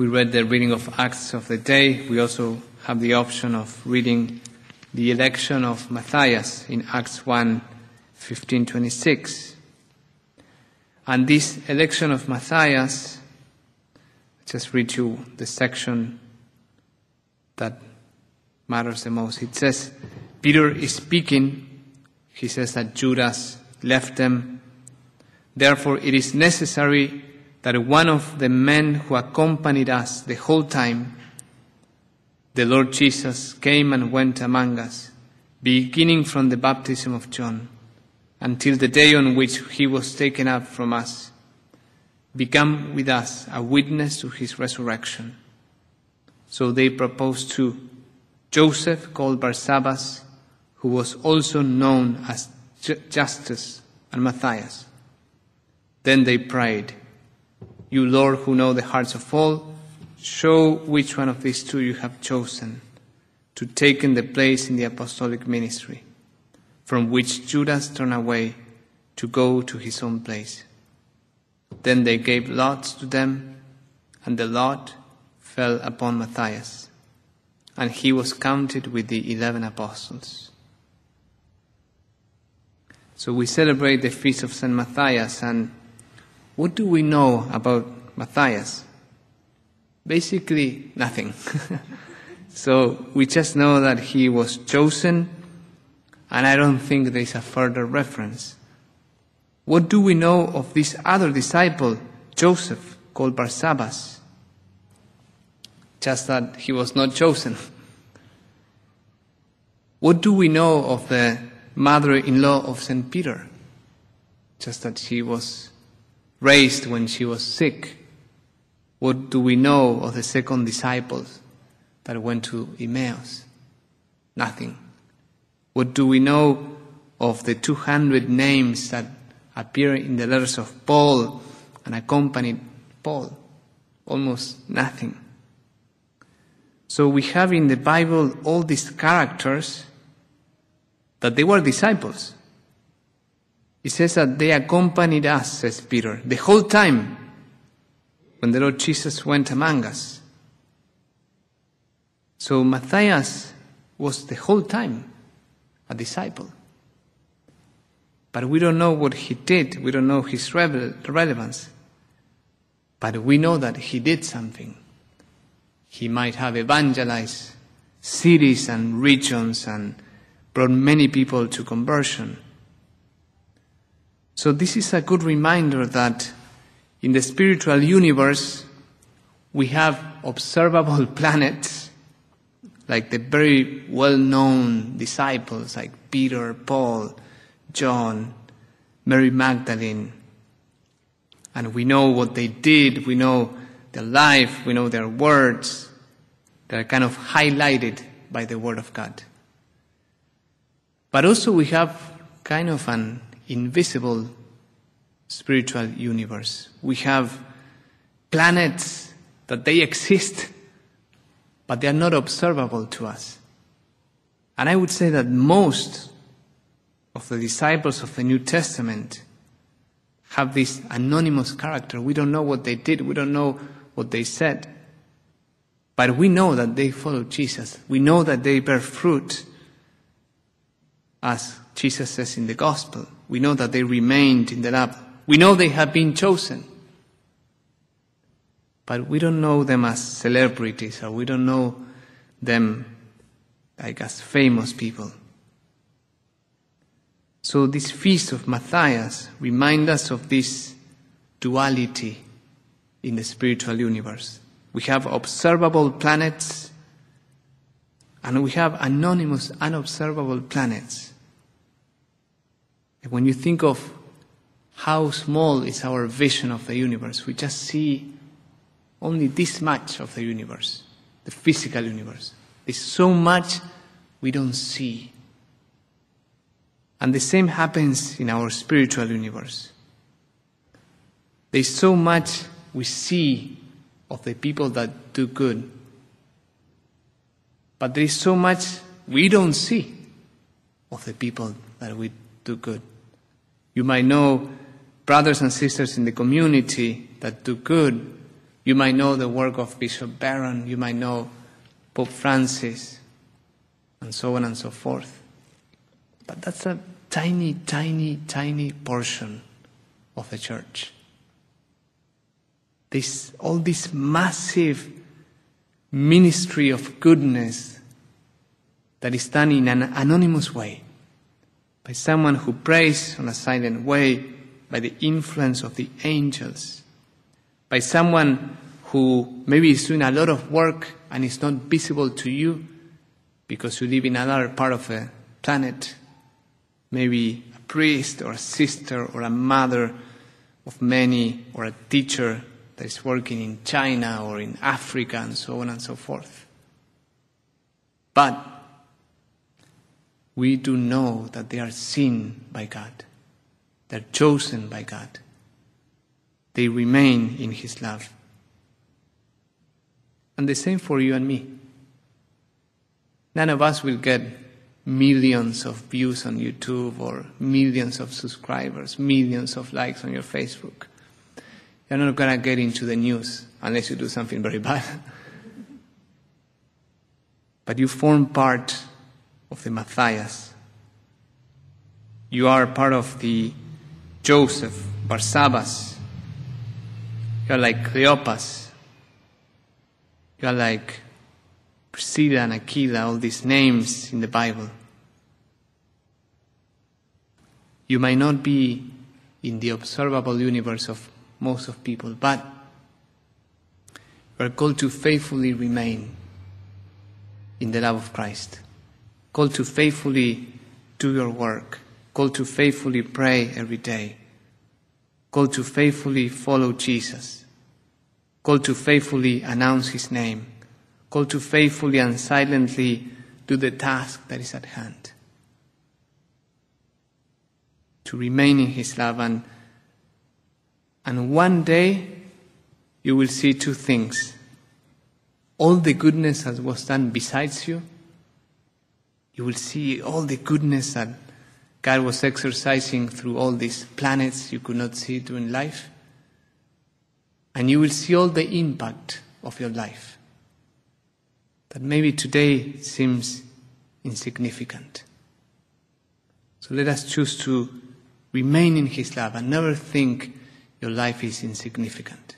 We read the reading of Acts of the day. We also have the option of reading the election of Matthias in Acts 1 15 26. And this election of Matthias, just read you the section that matters the most. It says, Peter is speaking. He says that Judas left them. Therefore, it is necessary that one of the men who accompanied us the whole time, the Lord Jesus, came and went among us, beginning from the baptism of John until the day on which he was taken up from us, become with us a witness to his resurrection. So they proposed to Joseph, called Barsabbas, who was also known as Justus and Matthias. Then they prayed, You, Lord, who know the hearts of all, show which one of these two you have chosen to take in the place in the apostolic ministry from which Judas turned away to go to his own place. Then they gave lots to them, and the lot fell upon Matthias, and he was counted with the eleven apostles. So we celebrate the feast of St. Matthias, and what do we know about Matthias? Basically, nothing. so we just know that he was chosen and I don't think there's a further reference. What do we know of this other disciple, Joseph, called Barsabbas? Just that he was not chosen. What do we know of the mother-in-law of St. Peter? Just that she was raised when she was sick. What do we know of the second disciples that went to Emmaus? Nothing. What do we know of the 200 names that appear in the letters of Paul and accompanied Paul? Almost nothing. So we have in the Bible all these characters that they were disciples. It says that they accompanied us, says Peter, the whole time when the Lord Jesus went among us. So Matthias was the whole time a disciple. But we don't know what he did. We don't know his relevance. But we know that he did something. He might have evangelized cities and regions and brought many people to conversion. So this is a good reminder that in the spiritual universe, we have observable planets like the very well-known disciples like Peter, Paul, John, Mary Magdalene. And we know what they did, we know their life, we know their words. They're kind of highlighted by the Word of God. But also we have kind of an invisible spiritual universe. We have planets that they exist but they are not observable to us. And I would say that most of the disciples of the New Testament have this anonymous character. We don't know what they did, we don't know what they said. But we know that they follow Jesus. We know that they bear fruit, as Jesus says in the Gospel. We know that they remained in the lab. We know they have been chosen but we don't know them as celebrities or we don't know them like as famous people. So this feast of Matthias reminds us of this duality in the spiritual universe. We have observable planets and we have anonymous, unobservable planets. When you think of how small is our vision of the universe, we just see only this much of the universe, the physical universe. There's so much we don't see. And the same happens in our spiritual universe. There's so much we see of the people that do good. But there is so much we don't see of the people that we do good. You might know brothers and sisters in the community that do good, You might know the work of Bishop Barron, you might know Pope Francis, and so on and so forth. But that's a tiny, tiny, tiny portion of the church. This, all this massive ministry of goodness that is done in an anonymous way by someone who prays on a silent way, by the influence of the angels, by someone who maybe is doing a lot of work and is not visible to you because you live in another part of the planet, maybe a priest or a sister or a mother of many or a teacher that is working in China or in Africa and so on and so forth. But we do know that they are seen by God. They're chosen by God. They remain in His love. And the same for you and me. None of us will get millions of views on YouTube or millions of subscribers, millions of likes on your Facebook. You're not going to get into the news unless you do something very bad. but you form part of the Matthias. You are part of the Joseph, Barsabbas. You are like Cleopas. You are like Priscilla and Aquila, all these names in the Bible. You might not be in the observable universe of most of people, but we are called to faithfully remain in the love of Christ, called to faithfully do your work, called to faithfully pray every day, called to faithfully follow Jesus, called to faithfully announce His name, called to faithfully and silently do the task that is at hand, to remain in His love and and one day you will see two things. All the goodness that was done besides you. You will see all the goodness that God was exercising through all these planets you could not see during life. And you will see all the impact of your life that maybe today seems insignificant. So let us choose to remain in His love and never think your life is insignificant.